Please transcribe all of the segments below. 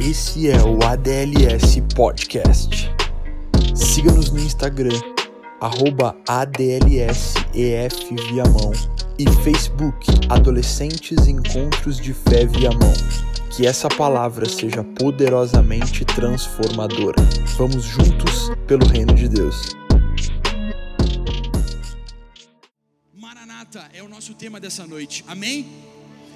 Esse é o ADLS Podcast. Siga-nos no Instagram, arroba ADLSEF e Facebook Adolescentes Encontros de Fé Viamão. Que essa palavra seja poderosamente transformadora. Vamos juntos pelo reino de Deus. Maranata é o nosso tema dessa noite. Amém?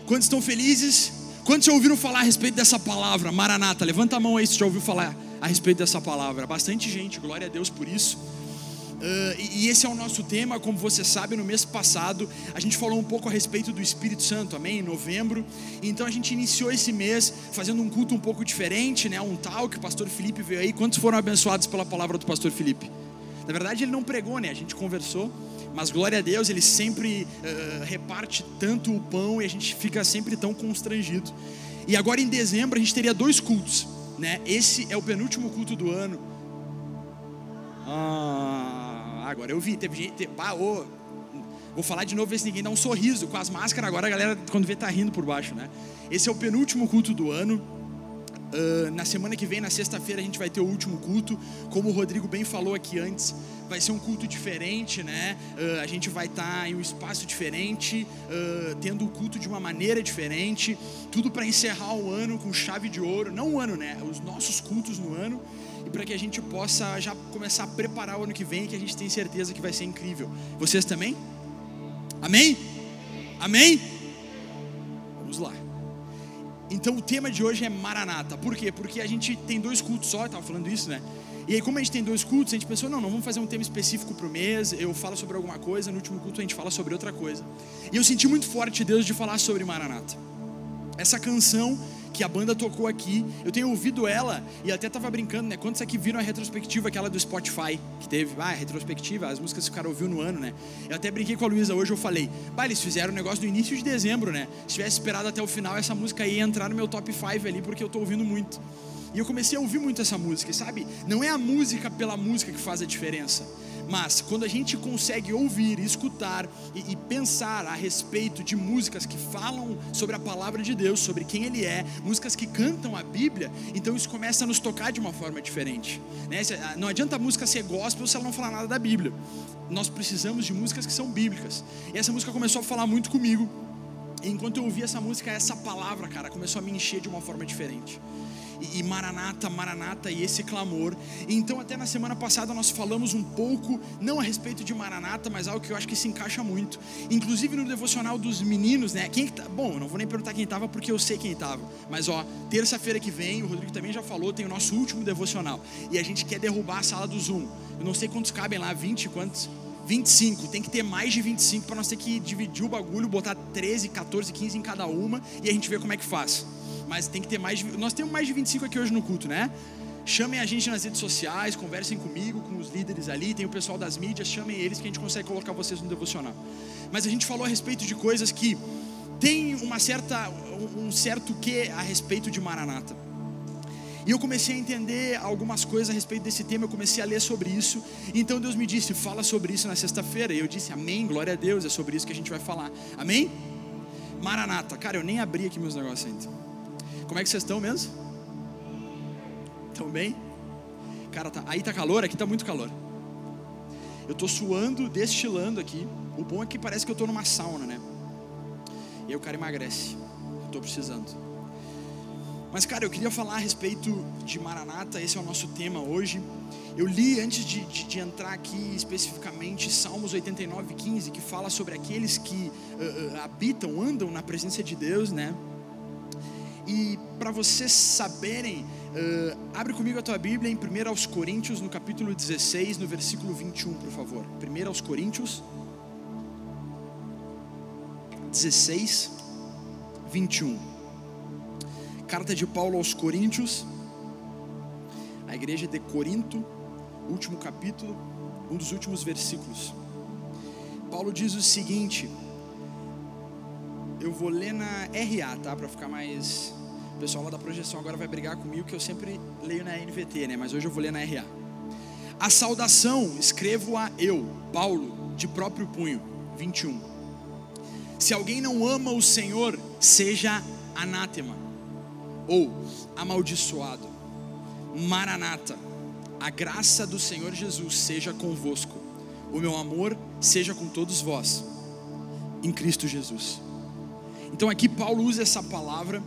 Quantos estão felizes? Quantos já ouviram falar a respeito dessa palavra, Maranata? Levanta a mão aí se já ouviu falar a respeito dessa palavra. Bastante gente, glória a Deus por isso. Uh, e, esse é o nosso tema, como você sabe, no mês passado a gente falou um pouco a respeito do Espírito Santo, amém? Em novembro. Então a gente iniciou esse mês fazendo um culto um pouco diferente, né? Um tal que o pastor Felipe veio aí. Quantos foram abençoados pela palavra do pastor Felipe? Na verdade, ele não pregou, né? A gente conversou. Mas glória a Deus, ele sempre uh, reparte tanto o pão e a gente fica sempre tão constrangido. E agora em dezembro a gente teria dois cultos, né? Esse é o penúltimo culto do ano. Ah, agora eu vi, teve gente, ah, oh, vou falar de novo ver se ninguém dá um sorriso com as máscaras. Agora a galera quando vê tá rindo por baixo, né? Esse é o penúltimo culto do ano. Uh, na semana que vem, na sexta-feira, a gente vai ter o último culto. Como o Rodrigo bem falou aqui antes, vai ser um culto diferente, né? Uh, a gente vai estar tá em um espaço diferente, uh, tendo o culto de uma maneira diferente. Tudo para encerrar o ano com chave de ouro. Não o ano, né? Os nossos cultos no ano. E para que a gente possa já começar a preparar o ano que vem, que a gente tem certeza que vai ser incrível. Vocês também? Amém? Amém? Então o tema de hoje é Maranata. Por quê? Porque a gente tem dois cultos só, eu estava falando isso, né? E aí, como a gente tem dois cultos, a gente pensou, não, não vamos fazer um tema específico para o mês, eu falo sobre alguma coisa, no último culto a gente fala sobre outra coisa. E eu senti muito forte Deus de falar sobre Maranata. Essa canção que a banda tocou aqui. Eu tenho ouvido ela e até tava brincando, né? Quantos aqui viram a retrospectiva, aquela do Spotify, que teve, ah, retrospectiva, as músicas que o cara ouviu no ano, né? Eu até brinquei com a Luísa hoje, eu falei, bah, eles fizeram um negócio no início de dezembro, né? Se tivesse esperado até o final, essa música ia entrar no meu top 5 ali, porque eu tô ouvindo muito. E eu comecei a ouvir muito essa música, sabe? Não é a música pela música que faz a diferença mas quando a gente consegue ouvir, escutar e, e, pensar a respeito de músicas que falam sobre a palavra de Deus, sobre quem Ele é, músicas que cantam a Bíblia, então isso começa a nos tocar de uma forma diferente. Né? Ah, não adianta a música ser gospel se ela não falar nada da Bíblia. Nós precisamos de músicas que são bíblicas. E essa música começou a falar muito comigo. E enquanto eu ouvia essa música, essa palavra, cara, começou a me encher de uma forma diferente e, Maranata, Maranata e esse clamor. Então, até na semana passada nós falamos um pouco, não a respeito de Maranata, mas algo que eu acho que se encaixa muito. Inclusive no devocional dos meninos, né? Quem tá, bom, eu não vou nem perguntar quem estava porque eu sei quem estava. Mas ó, terça-feira que vem, o Rodrigo também já falou, tem o nosso último devocional e a gente quer derrubar a sala do Zoom. Eu não sei quantos cabem lá, 20 quantos? 25, tem que ter mais de 25 para nós ter que dividir o bagulho, botar 13, 14, 15 em cada uma e a gente ver como é que faz mas tem que ter mais. Nós temos mais de 25 aqui hoje no culto, né? Chamem a gente nas redes sociais, conversem comigo, com os líderes ali, tem o pessoal das mídias, chamem eles que a gente consegue colocar vocês no devocional. Mas a gente falou a respeito de coisas que tem uma certa, um certo que a respeito de Maranata. E eu comecei a entender algumas coisas a respeito desse tema, eu comecei a ler sobre isso. Então Deus me disse: fala sobre isso na sexta-feira. E eu disse: Amém, glória a Deus, é sobre isso que a gente vai falar. Amém? Maranata. Cara, eu nem abri aqui meus negócios ainda. Como é que vocês estão mesmo? Estão bem? Cara, tá, aí tá calor, aqui tá muito calor. Eu tô suando, destilando aqui. O bom é que parece que eu tô numa sauna, né? E aí o cara emagrece. Eu tô precisando. Mas, cara, eu queria falar a respeito de Maranata, esse é o nosso tema hoje. Eu li antes de, de, de entrar aqui especificamente Salmos 89, 15, que fala sobre aqueles que uh, uh, habitam, andam na presença de Deus, né? E para vocês saberem, uh, abre comigo a tua Bíblia em 1 aos Coríntios, no capítulo 16, no versículo 21, por favor. 1 aos Coríntios 16, 21. Carta de Paulo aos Coríntios, a igreja de Corinto, último capítulo, um dos últimos versículos. Paulo diz o seguinte: eu vou ler na RA, tá? Para ficar mais. O pessoal lá da projeção agora vai brigar comigo que eu sempre leio na NVT, né? Mas hoje eu vou ler na RA. A saudação escrevo a eu, Paulo, de próprio punho. 21. Se alguém não ama o Senhor, seja anátema. ou amaldiçoado. Maranata, a graça do Senhor Jesus seja convosco, o meu amor seja com todos vós, em Cristo Jesus. Então aqui Paulo usa essa palavra,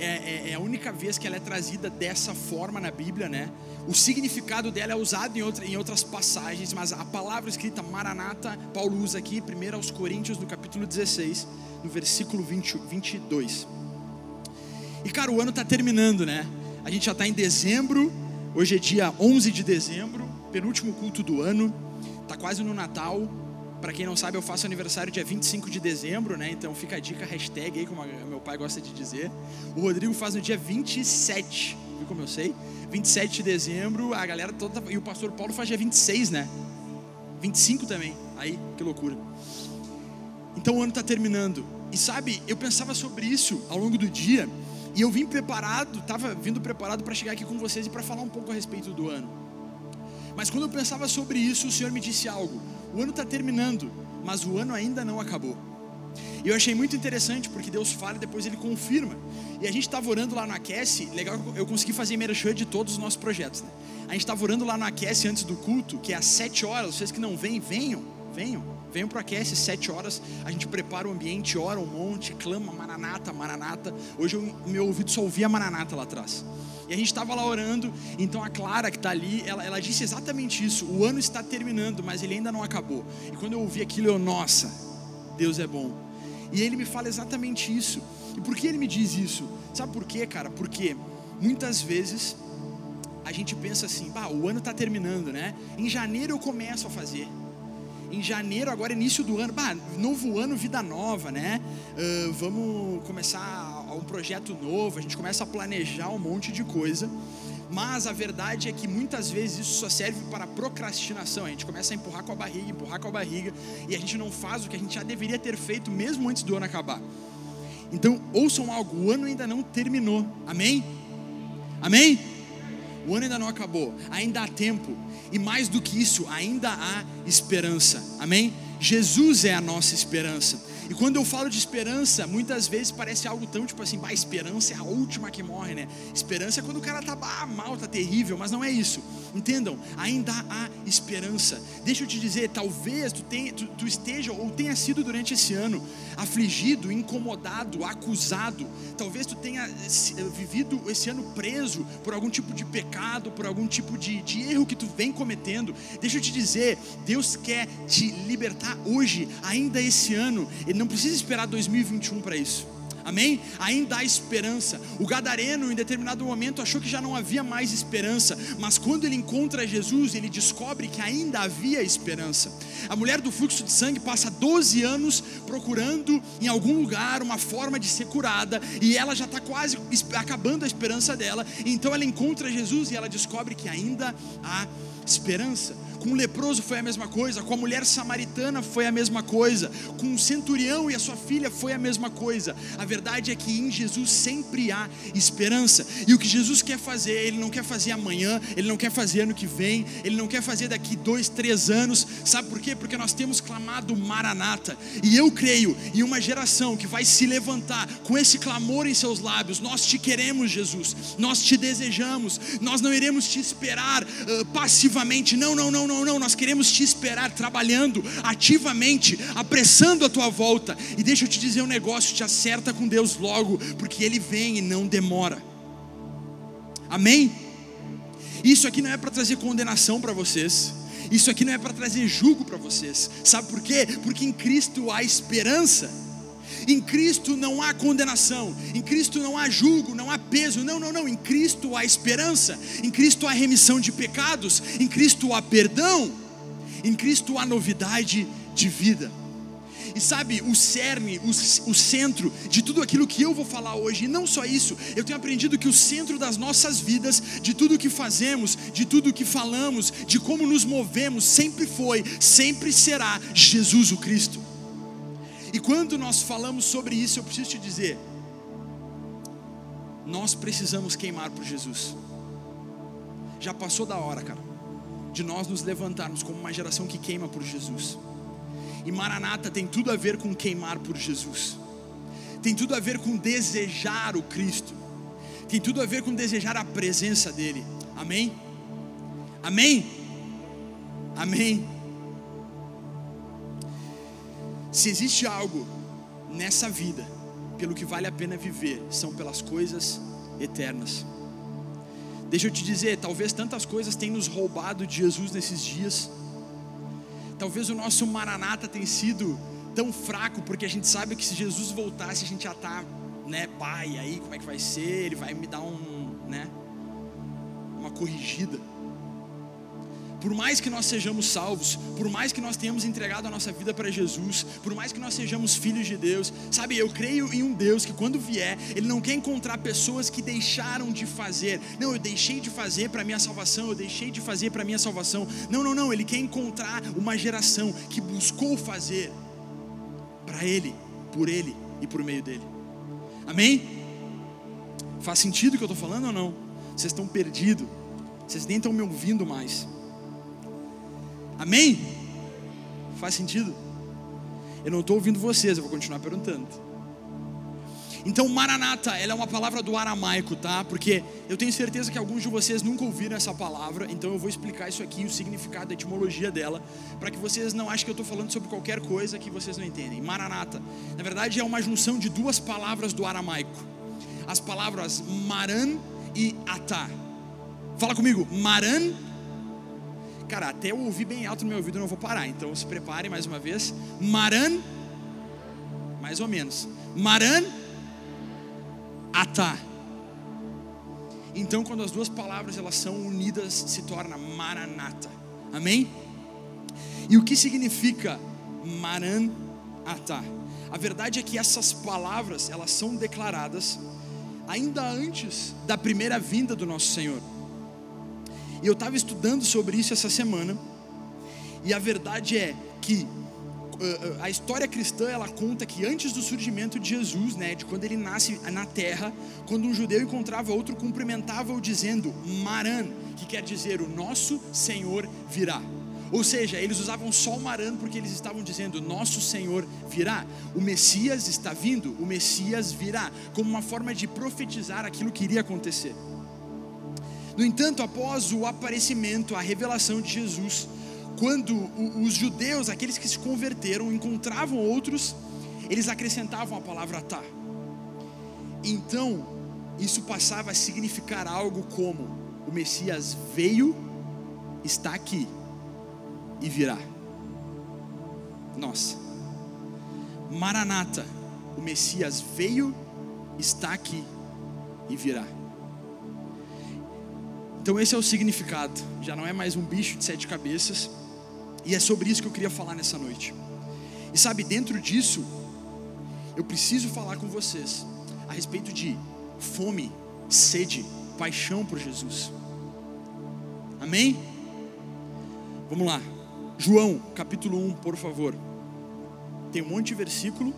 é, é, é, a única vez que ela é trazida dessa forma na Bíblia, né? O significado dela é usado em, outra, em outras passagens, mas a palavra escrita Maranata, Paulo usa aqui, primeiro aos Coríntios, no capítulo 16, no versículo 20, 22. E cara, o ano está terminando, né? A gente já está em dezembro, hoje é dia 11 de dezembro, penúltimo culto do ano, está quase no Natal. Para quem não sabe, eu faço aniversário dia 25 de dezembro, né? Então fica a dica, hashtag aí, como meu pai gosta de dizer. O Rodrigo faz no dia 27, viu como eu sei? 27 de dezembro, a galera toda. E o pastor Paulo faz dia 26, né? 25 também. Aí, que loucura. Então o ano está terminando. E sabe, eu pensava sobre isso ao longo do dia. E eu vim preparado, estava vindo preparado para chegar aqui com vocês e para falar um pouco a respeito do ano. Mas quando eu pensava sobre isso, o Senhor me disse algo: o ano está terminando, mas o ano ainda não acabou. E eu achei muito interessante porque Deus fala e depois Ele confirma. E a gente estava orando lá no Aquece, legal, eu consegui fazer merchan de todos os nossos projetos. Né? A gente estava orando lá no Aquece antes do culto, que é às sete horas. Vocês que não vêm, venham, venham. Venham para Aquece, sete horas, a gente prepara o ambiente, ora um monte, clama Maranata, Maranata. Hoje o meu ouvido só ouvia Maranata lá atrás. E a gente estava lá orando, então a Clara que está ali, ela, ela disse exatamente isso: o ano está terminando, mas ele ainda não acabou. E quando eu ouvi aquilo, eu, nossa, Deus é bom. E ele me fala exatamente isso. E por que ele me diz isso? Sabe por quê, cara? Porque muitas vezes a gente pensa assim, bah, o ano está terminando, né? Em janeiro eu começo a fazer em janeiro, agora início do ano, bah, novo ano, vida nova, né? Uh, vamos começar um projeto novo, a gente começa a planejar um monte de coisa. Mas a verdade é que muitas vezes isso só serve para procrastinação. A gente começa a empurrar com a barriga, empurrar com a barriga, e a gente não faz o que a gente já deveria ter feito mesmo antes do ano acabar. Então, ouçam algo: o ano ainda não terminou. Amém? Amém? O ano ainda não acabou, ainda há tempo. E mais do que isso, ainda há esperança. Amém? Jesus é a nossa esperança. E quando eu falo de esperança, muitas vezes parece algo tão tipo assim, bah, esperança é a última que morre, né? Esperança é quando o cara tá bah, mal, tá terrível, mas não é isso. Entendam? Ainda há esperança. Deixa eu te dizer, talvez tu, tenha, tu, tu esteja ou tenha sido durante esse ano afligido, incomodado, acusado. Talvez tu tenha eh, vivido esse ano preso por algum tipo de pecado, por algum tipo de, de erro que tu vem cometendo. Deixa eu te dizer, Deus quer te libertar hoje, ainda esse ano. Ele não precisa esperar 2021 para isso. Amém? Ainda há esperança. O gadareno, em determinado momento, achou que já não havia mais esperança, mas quando ele encontra Jesus, ele descobre que ainda havia esperança. A mulher do fluxo de sangue passa 12 anos procurando em algum lugar uma forma de ser curada, e ela já está quase acabando a esperança dela. Então ela encontra Jesus e ela descobre que ainda há esperança. Com o leproso foi a mesma coisa, com a mulher samaritana foi a mesma coisa, com o centurião e a sua filha foi a mesma coisa. A verdade é que em Jesus sempre há esperança. E o que Jesus quer fazer, Ele não quer fazer amanhã, Ele não quer fazer ano que vem, Ele não quer fazer daqui dois, três anos. Sabe por quê? Porque nós temos clamado Maranata. E eu creio em uma geração que vai se levantar com esse clamor em seus lábios. Nós te queremos, Jesus. Nós te desejamos. Nós não iremos te esperar uh, passivamente. Não, não, não não, não, nós queremos te esperar trabalhando ativamente, apressando a tua volta. E deixa eu te dizer um negócio: te acerta com Deus logo, porque Ele vem e não demora. Amém? Isso aqui não é para trazer condenação para vocês. Isso aqui não é para trazer julgo para vocês. Sabe por quê? Porque em Cristo há esperança. Em Cristo não há condenação, em Cristo não há julgo, não há peso. Não, não, não. Em Cristo há esperança, em Cristo há remissão de pecados, em Cristo há perdão, em Cristo há novidade de vida. E sabe, o cerne, o, o, centro de tudo aquilo que eu vou falar hoje, e não só isso, eu tenho aprendido que o centro das nossas vidas, de tudo que fazemos, de tudo que falamos, de como nos movemos, sempre foi, sempre será Jesus o Cristo. E quando nós falamos sobre isso, eu preciso te dizer, nós precisamos queimar por Jesus. Já passou da hora, cara, de nós nos levantarmos como uma geração que queima por Jesus. E Maranata tem tudo a ver com queimar por Jesus. Tem tudo a ver com desejar o Cristo. tem tudo a ver com desejar a presença dEle. Amém? Amém? Amém? Se existe algo nessa vida pelo que vale a pena viver, são pelas coisas eternas. Deixa eu te dizer, talvez tantas coisas tenham nos roubado de Jesus nesses dias. Talvez o nosso maranata tenha sido tão fraco, porque a gente sabe que se Jesus voltasse, a gente já está, né, pai, aí como é que vai ser? Ele vai me dar um, né, uma corrigida por mais que nós sejamos salvos, por mais que nós tenhamos entregado a nossa vida para Jesus, por mais que nós sejamos filhos de Deus, sabe, eu creio em um Deus que quando vier, Ele não quer encontrar pessoas que deixaram de fazer. Não, eu deixei de fazer para minha salvação, eu deixei de fazer para minha salvação. Não, não, não, Ele quer encontrar uma geração que buscou fazer para Ele, por Ele e por meio dele. Amém? Faz sentido o que eu estou falando ou não? Vocês estão perdidos, vocês nem estão me ouvindo mais. Amém? Faz sentido? Eu não estou ouvindo vocês, eu vou continuar perguntando. Então, Maranata, ela é uma palavra do aramaico, tá? Porque eu tenho certeza que alguns de vocês nunca ouviram essa palavra, então eu vou explicar isso aqui, o significado, a etimologia dela, para que vocês não achem que eu estou falando sobre qualquer coisa que vocês não entendem. Maranata, na verdade, é uma junção de duas palavras do aramaico: as palavras maran e atá. Fala comigo, maran Cara, até eu ouvir bem alto no meu ouvido, eu não vou parar. Então se prepare mais uma vez. Maran, mais ou menos. Maran, atá. Então, quando as duas palavras elas são unidas, se torna Maranata. Amém? E o que significa Maranata? A verdade é que essas palavras elas são declaradas ainda antes da primeira vinda do nosso Senhor. E eu estava estudando sobre isso essa semana. E a verdade é que uh, a história cristã ela conta que antes do surgimento de Jesus, né, de quando ele nasce na terra, quando um judeu encontrava outro, cumprimentava-o dizendo Maran, que quer dizer o nosso Senhor virá. Ou seja, eles usavam só o Maran porque eles estavam dizendo nosso Senhor virá. O Messias está vindo, o Messias virá, como uma forma de profetizar aquilo que iria acontecer. No entanto, após o aparecimento, a revelação de Jesus, quando os judeus, aqueles que se converteram, encontravam outros, eles acrescentavam a palavra tá. Então, isso passava a significar algo como: o Messias veio, está aqui e virá. Nossa, Maranata, o Messias veio, está aqui e virá. Então, esse é o significado. Já não é mais um bicho de sete cabeças. E é sobre isso que eu queria falar nessa noite. E sabe, dentro disso, eu preciso falar com vocês a respeito de fome, sede, paixão por Jesus. Amém? Vamos lá. João, capítulo 1, por favor. Tem um monte de versículo.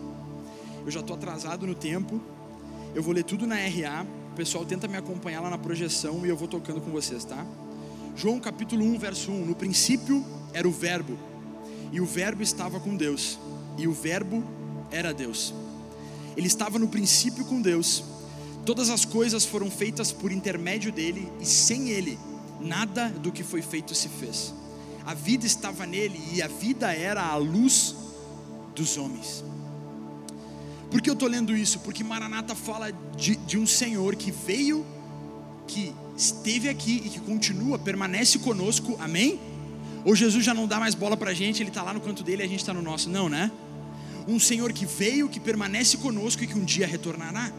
Eu já estou atrasado no tempo. Eu vou ler tudo na RA o pessoal tenta me acompanhar lá na projeção e eu vou tocando com vocês, tá? João capítulo 1, verso 1. No princípio era o Verbo, e o Verbo estava com Deus, e o Verbo era Deus. Ele estava no princípio com Deus. Todas as coisas foram feitas por intermédio dele, e sem ele, nada do que foi feito se fez. A vida estava nele, e a vida era a luz dos homens. Por que eu estou lendo isso? Porque Maranata fala de, de um Senhor que veio, que esteve aqui e que continua, permanece conosco, amém? Ou Jesus já não dá mais bola para a gente, ele está lá no canto dele e a gente está no nosso, não, né? Um Senhor que veio, que permanece conosco e que um dia retornará.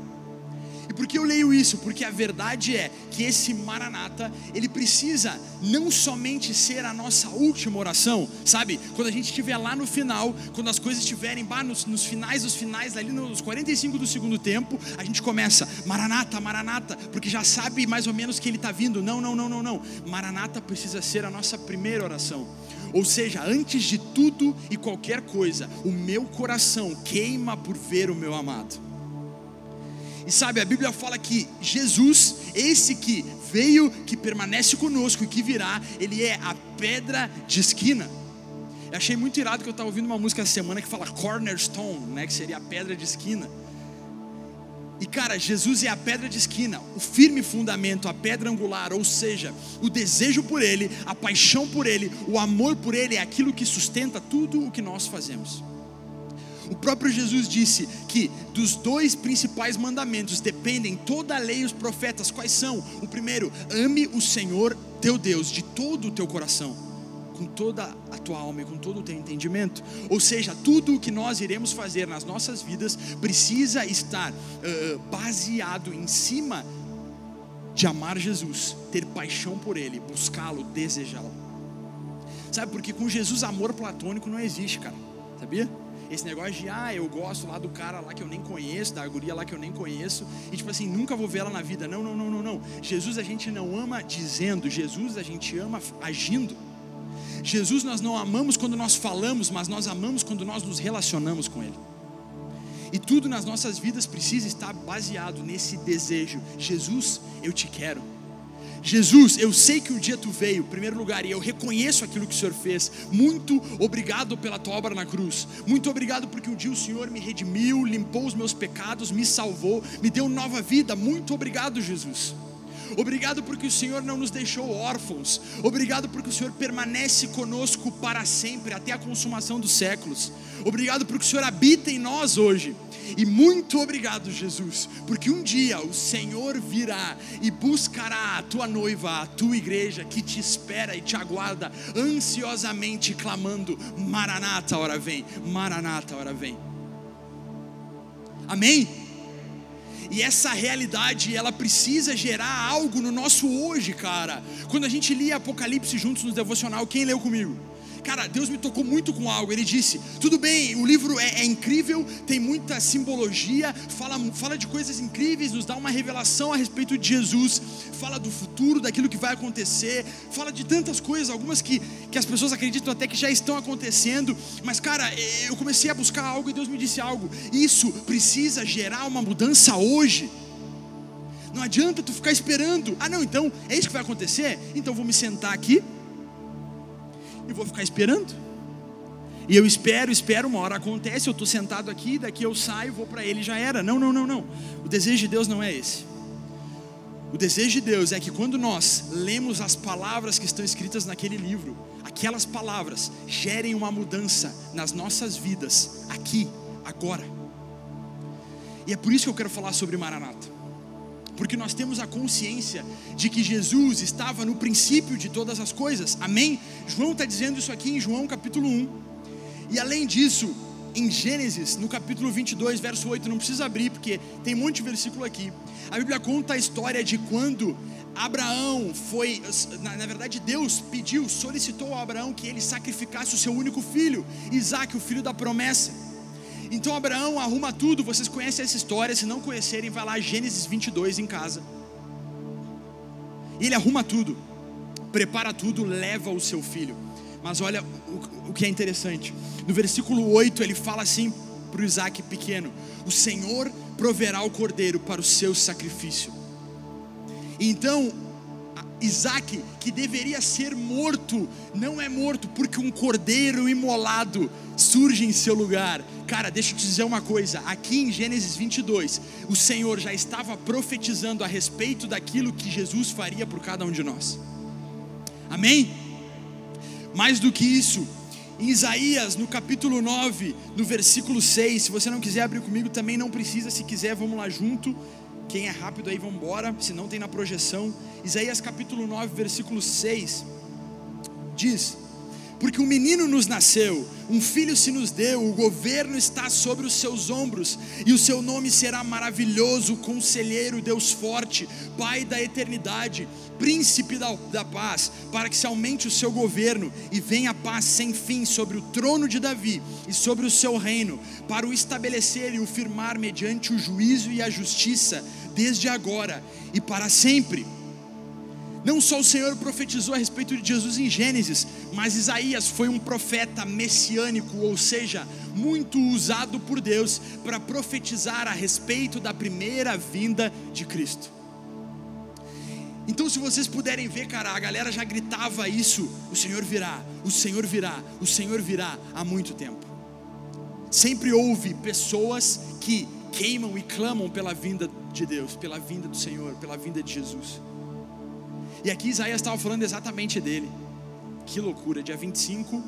E por que eu leio isso? Porque a verdade é que esse Maranata, ele precisa não somente ser a nossa última oração, sabe? Quando a gente estiver lá no final, quando as coisas estiverem bah, nos, nos finais dos finais, ali nos 45 do segundo tempo, a gente começa, Maranata, Maranata, porque já sabe mais ou menos que ele está vindo. Não, não, não, não, não. Maranata precisa ser a nossa primeira oração. Ou seja, antes de tudo e qualquer coisa, o meu coração queima por ver o meu amado. E sabe, a Bíblia fala que Jesus, esse que veio, que permanece conosco e que virá, ele é a pedra de esquina. Eu achei muito irado que eu estava ouvindo uma música essa semana que fala cornerstone, né, que seria a pedra de esquina. E cara, Jesus é a pedra de esquina, o firme fundamento, a pedra angular, ou seja, o desejo por Ele, a paixão por Ele, o amor por Ele é aquilo que sustenta tudo o que nós fazemos. O próprio Jesus disse que dos dois principais mandamentos dependem toda a lei e os profetas. Quais são? O primeiro, ame o Senhor teu Deus de todo o teu coração, com toda a tua alma e com todo o teu entendimento. Ou seja, tudo o que nós iremos fazer nas nossas vidas precisa estar uh, baseado em cima de amar Jesus, ter paixão por Ele, buscá-lo, desejá-lo. Sabe, porque com Jesus amor platônico não existe, cara. Sabia? Esse negócio de, ah, eu gosto lá do cara lá que eu nem conheço, da guria lá que eu nem conheço, e tipo assim, nunca vou ver ela na vida. Não, não, não, não, não. Jesus a gente não ama dizendo, Jesus a gente ama agindo. Jesus nós não amamos quando nós falamos, mas nós amamos quando nós nos relacionamos com Ele. E tudo nas nossas vidas precisa estar baseado nesse desejo. Jesus, eu te quero. Jesus, eu sei que um dia tu veio, em primeiro lugar, e eu reconheço aquilo que o Senhor fez. Muito obrigado pela tua obra na cruz. Muito obrigado porque um dia o Senhor me redimiu, limpou os meus pecados, me salvou, me deu nova vida. Muito obrigado, Jesus. Obrigado porque o Senhor não nos deixou órfãos. Obrigado porque o Senhor permanece conosco para sempre, até a consumação dos séculos. Obrigado porque o Senhor habita em nós hoje. E muito obrigado, Jesus, porque um dia o Senhor virá e buscará a tua noiva, a tua igreja que te espera e te aguarda ansiosamente clamando: Maranata, hora vem, Maranata, hora vem. Amém? E essa realidade, ela precisa gerar algo no nosso hoje, cara. Quando a gente lia Apocalipse juntos no devocional, quem leu comigo? Cara, Deus me tocou muito com algo. Ele disse: tudo bem, o livro é, é, incrível, tem muita simbologia, fala, fala de coisas incríveis, nos dá uma revelação a respeito de Jesus, fala do futuro, daquilo que vai acontecer, fala de tantas coisas, algumas que, que as pessoas acreditam até que já estão acontecendo. Mas, cara, eu comecei a buscar algo e Deus me disse algo. Isso precisa gerar uma mudança hoje. Não adianta tu ficar esperando. Ah, não, então é isso que vai acontecer? Então vou me sentar aqui e vou ficar esperando. E eu espero, espero, uma hora acontece, eu estou sentado aqui, daqui eu saio, vou para ele já era. Não, não, não, não. O desejo de Deus não é esse. O desejo de Deus é que quando nós lemos as palavras que estão escritas naquele livro, aquelas palavras gerem uma mudança nas nossas vidas, aqui, agora. E é por isso que eu quero falar sobre Maranata porque nós temos a consciência de que Jesus estava no princípio de todas as coisas, amém? João está dizendo isso aqui em João capítulo 1, e além disso, em Gênesis, no capítulo 22, verso 8, não precisa abrir, porque tem um monte de versículo aqui. A Bíblia conta a história de quando Abraão foi, na, na, verdade, Deus pediu, solicitou a Abraão que ele sacrificasse o seu único filho, Isaac, o filho da promessa. Então Abraão arruma tudo, vocês conhecem essa história, se não conhecerem, vai lá Gênesis 22 em casa. Ele arruma tudo, prepara tudo, leva o seu filho. Mas olha o, o que é interessante. No versículo 8 ele fala assim para o Isaac pequeno: O Senhor proverá o cordeiro para o seu sacrifício. Então Isaac, que deveria ser morto, não é morto, porque um cordeiro imolado surge em seu lugar. Cara, deixa eu te dizer uma coisa: aqui em Gênesis 22, o Senhor já estava profetizando a respeito daquilo que Jesus faria por cada um de nós. Amém? Mais do que isso, em Isaías, no capítulo 9, no versículo 6, se você não quiser abrir comigo, também não precisa, se quiser, vamos lá junto. Quem é rápido aí, vamos embora, se não tem na projeção. Isaías capítulo 9, versículo 6 diz: Porque um menino nos nasceu, um filho se nos deu, o governo está sobre os seus ombros, e o seu nome será maravilhoso, conselheiro, Deus forte, Pai da eternidade, príncipe da, da paz, para que se aumente o seu governo e venha a paz sem fim sobre o trono de Davi e sobre o seu reino, para o estabelecer e o firmar mediante o juízo e a justiça, desde agora e para sempre. Não só o Senhor profetizou a respeito de Jesus em Gênesis, mas Isaías foi um profeta messiânico, ou seja, muito usado por Deus para profetizar a respeito da primeira vinda de Cristo. Então, se vocês puderem ver, cara, a galera já gritava isso: o Senhor virá, o Senhor virá, o Senhor virá há muito tempo. Sempre houve pessoas que queimam e clamam pela vinda de Deus, pela vinda do Senhor, pela vinda de Jesus. E aqui Isaías estava falando exatamente dele. Que loucura, dia 25,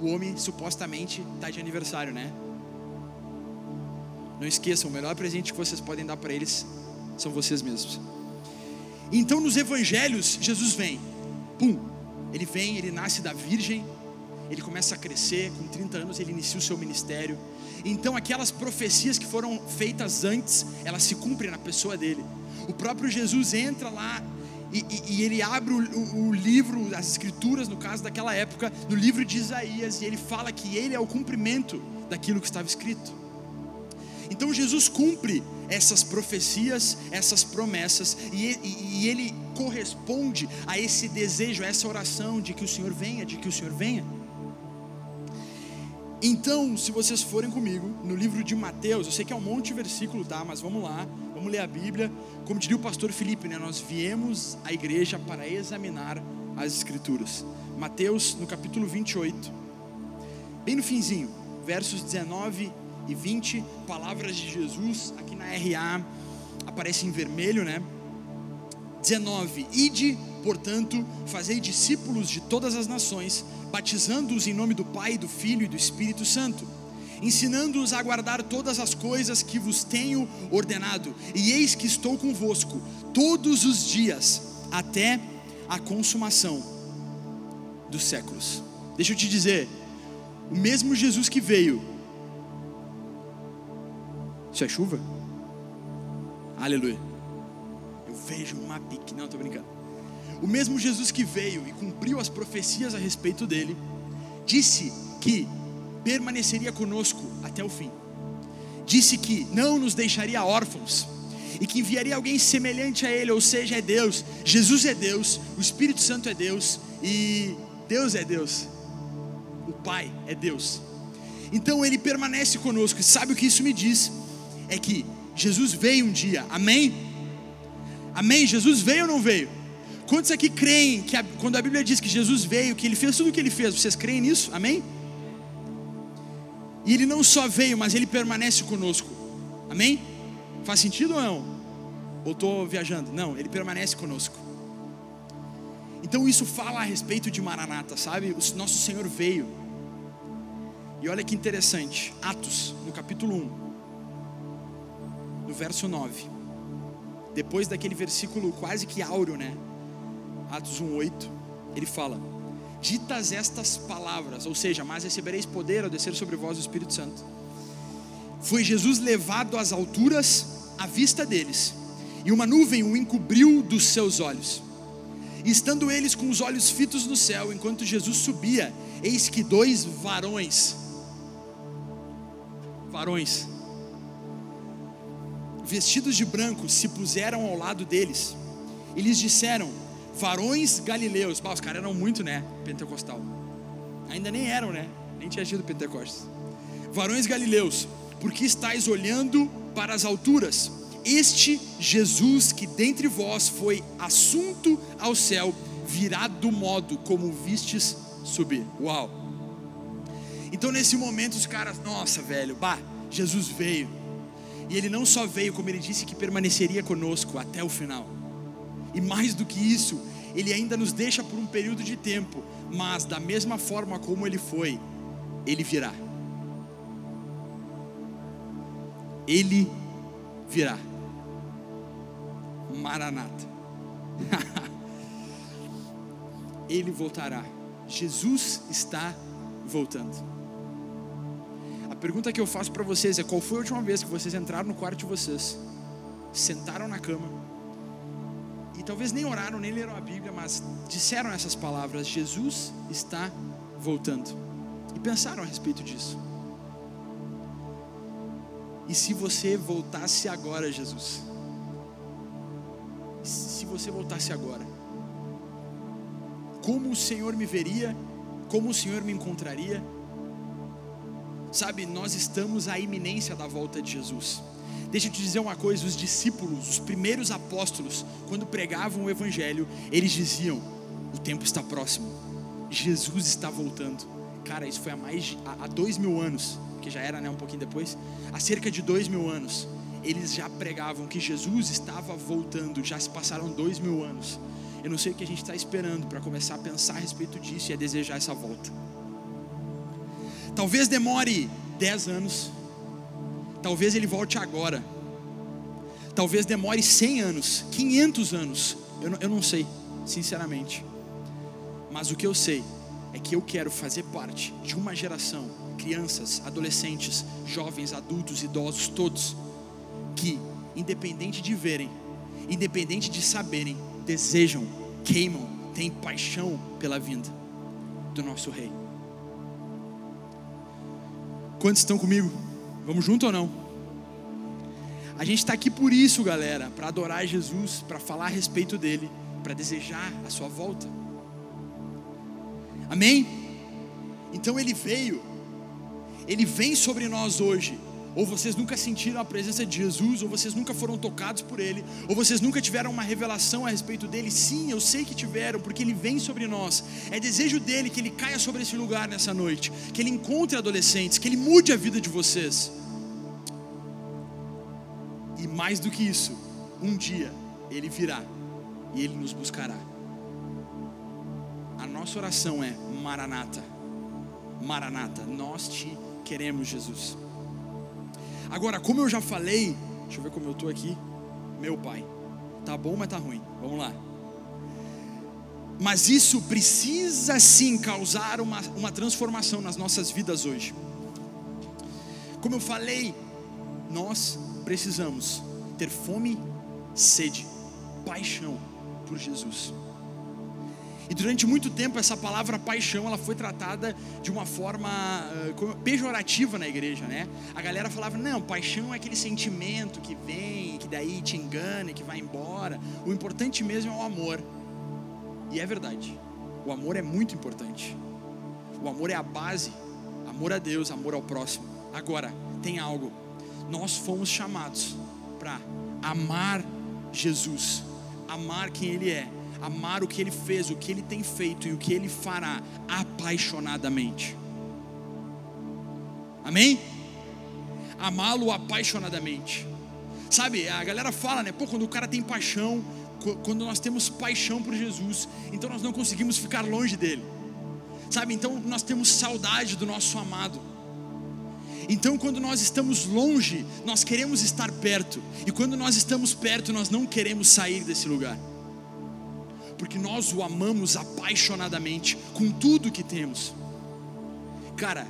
o homem supostamente está de aniversário, né? Não esqueçam, o melhor presente que vocês podem dar para eles são vocês mesmos. Então, nos evangelhos, Jesus vem, pum, ele vem, ele nasce da virgem, ele começa a crescer, com 30 anos ele inicia o seu ministério. Então, aquelas profecias que foram feitas antes, elas se cumprem na pessoa dele. O próprio Jesus entra lá e, e, e ele abre o, o, o, livro, as escrituras, no caso daquela época, no livro de Isaías, e ele fala que ele é o cumprimento daquilo que estava escrito. Então Jesus cumpre essas profecias, essas promessas, e, e ele corresponde a esse desejo, a essa oração de que o Senhor venha, de que o Senhor venha. Então, se vocês forem comigo no livro de Mateus, eu sei que é um monte de versículo, tá? Mas vamos lá, vamos ler a Bíblia. Como diria o pastor Felipe, né? Nós viemos à igreja para examinar as Escrituras. Mateus, no capítulo 28, bem no finzinho, versos 19 e 20, palavras de Jesus, aqui na RA aparece em vermelho, né? 19: Ide, portanto, fazei discípulos de todas as nações, batizando-os em nome do Pai, do Filho e do Espírito Santo, ensinando-os a guardar todas as coisas que vos tenho ordenado, e eis que estou convosco todos os dias, até a consumação dos séculos. Deixa eu te dizer, o mesmo Jesus que veio, isso é chuva? Aleluia. Eu vejo uma pique, não, estou brincando. O mesmo Jesus que veio e cumpriu as profecias a respeito dele, disse que permaneceria conosco até o fim. Disse que não nos deixaria órfãos e que enviaria alguém semelhante a ele, ou seja, é Deus. Jesus é Deus, o Espírito Santo é Deus e Deus é Deus. O Pai é Deus. Então ele permanece conosco. E sabe o que isso me diz? É que Jesus veio um dia. Amém? Amém? Jesus veio ou não veio? Quantos aqui creem que a, quando a Bíblia diz que Jesus veio, que ele fez tudo o que ele fez, vocês creem nisso? Amém? E ele não só veio, mas ele permanece conosco. Amém? Faz sentido ou não? Ou estou viajando? Não, ele permanece conosco. Então isso fala a respeito de Maranata, sabe? O nosso Senhor veio. E olha que interessante, Atos, no capítulo 1, no verso 9. Depois daquele versículo quase que áureo, né? Atos 1:8, ele fala: Ditas estas palavras, ou seja, mas recebereis poder ao descer sobre vós o Espírito Santo. Foi Jesus levado às alturas à vista deles, e uma nuvem o encobriu dos seus olhos. E estando eles com os olhos fitos no céu, enquanto Jesus subia, eis que dois varões, varões, vestidos de branco, se puseram ao lado deles, e lhes disseram: varões galileus. Bah, os caras eram muito, né? Pentecostal. Ainda nem eram, né? Nem tinha tido Pentecostes. Varões galileus, porque estáis olhando para as alturas? Este Jesus que dentre vós foi assunto ao céu, virá do modo como vistes subir. Uau! Então nesse momento os caras, nossa, velho, bah, Jesus veio. E ele não só veio, como ele disse que permaneceria conosco até o final. E mais do que isso, ele ainda nos deixa por um período de tempo, mas da mesma forma como ele foi, ele virá. Ele virá. Maranata. ele voltará. Jesus está voltando. A pergunta que eu faço para vocês é: qual foi a última vez que vocês entraram no quarto de vocês, sentaram na cama, talvez nem oraram, nem leram a Bíblia, mas disseram essas palavras: Jesus está voltando. E pensaram a respeito disso. E se você voltasse agora, Jesus? Se você voltasse agora, como o Senhor me veria? Como o Senhor me encontraria? Sabe, nós estamos à iminência da volta de Jesus. Deixa eu te dizer uma coisa: os discípulos, os primeiros apóstolos, quando pregavam o Evangelho, eles diziam: o tempo está próximo, Jesus está voltando. Cara, isso foi há mais de, há dois mil anos. que já era né, um pouquinho depois, há cerca de dois mil anos, eles já pregavam que Jesus estava voltando, já se passaram dois mil anos. Eu não sei o que a gente está esperando para começar a pensar a respeito disso e a desejar essa volta. Talvez demore dez anos, talvez ele volte agora, talvez demore cem anos, quinhentos anos, eu não, eu não sei, sinceramente. Mas o que eu sei é que eu quero fazer parte de uma geração, crianças, adolescentes, jovens, adultos, idosos, todos, que, independente de verem, independente de saberem, desejam, queimam, têm paixão pela vinda do nosso Rei. Quantos estão comigo? Vamos junto ou não? A gente está aqui por isso, galera, para adorar Jesus, para falar a respeito dele, para desejar a sua volta. Amém? Então ele veio, ele vem sobre nós hoje. Ou vocês nunca sentiram a presença de Jesus, ou vocês nunca foram tocados por Ele, ou vocês nunca tiveram uma revelação a respeito dele. Sim, eu sei que tiveram, porque Ele vem sobre nós. É desejo dele que Ele caia sobre esse lugar nessa noite, que Ele encontre adolescentes, que Ele mude a vida de vocês. E mais do que isso, um dia Ele virá e Ele nos buscará. A nossa oração é Maranata, Maranata, nós te queremos, Jesus. Agora, como eu já falei, deixa eu ver como eu estou aqui. Meu pai, tá bom, mas tá ruim. Vamos lá. Mas isso precisa sim causar uma, uma transformação nas nossas vidas hoje. Como eu falei, nós precisamos ter fome, sede, paixão por Jesus. E durante muito tempo essa palavra paixão ela foi tratada de uma forma uh, pejorativa na igreja, né? A galera falava não, paixão é aquele sentimento que vem, que daí te engana, que vai embora. O importante mesmo é o amor. E é verdade. O amor é muito importante. O amor é a base. Amor a Deus, amor ao próximo. Agora tem algo. Nós fomos chamados para amar Jesus, amar quem Ele é amar o que Ele fez, o que Ele tem feito e o que Ele fará apaixonadamente. Amém? Amá-lo apaixonadamente. Sabe, a galera fala, né? Pô, quando o cara tem paixão, quando nós temos paixão por Jesus, então nós não conseguimos ficar longe dele. Sabe, então nós temos saudade do nosso amado. Então, quando nós estamos longe, nós queremos estar perto, e quando nós estamos perto, nós não queremos sair desse lugar porque nós o amamos apaixonadamente, com tudo que temos. Cara,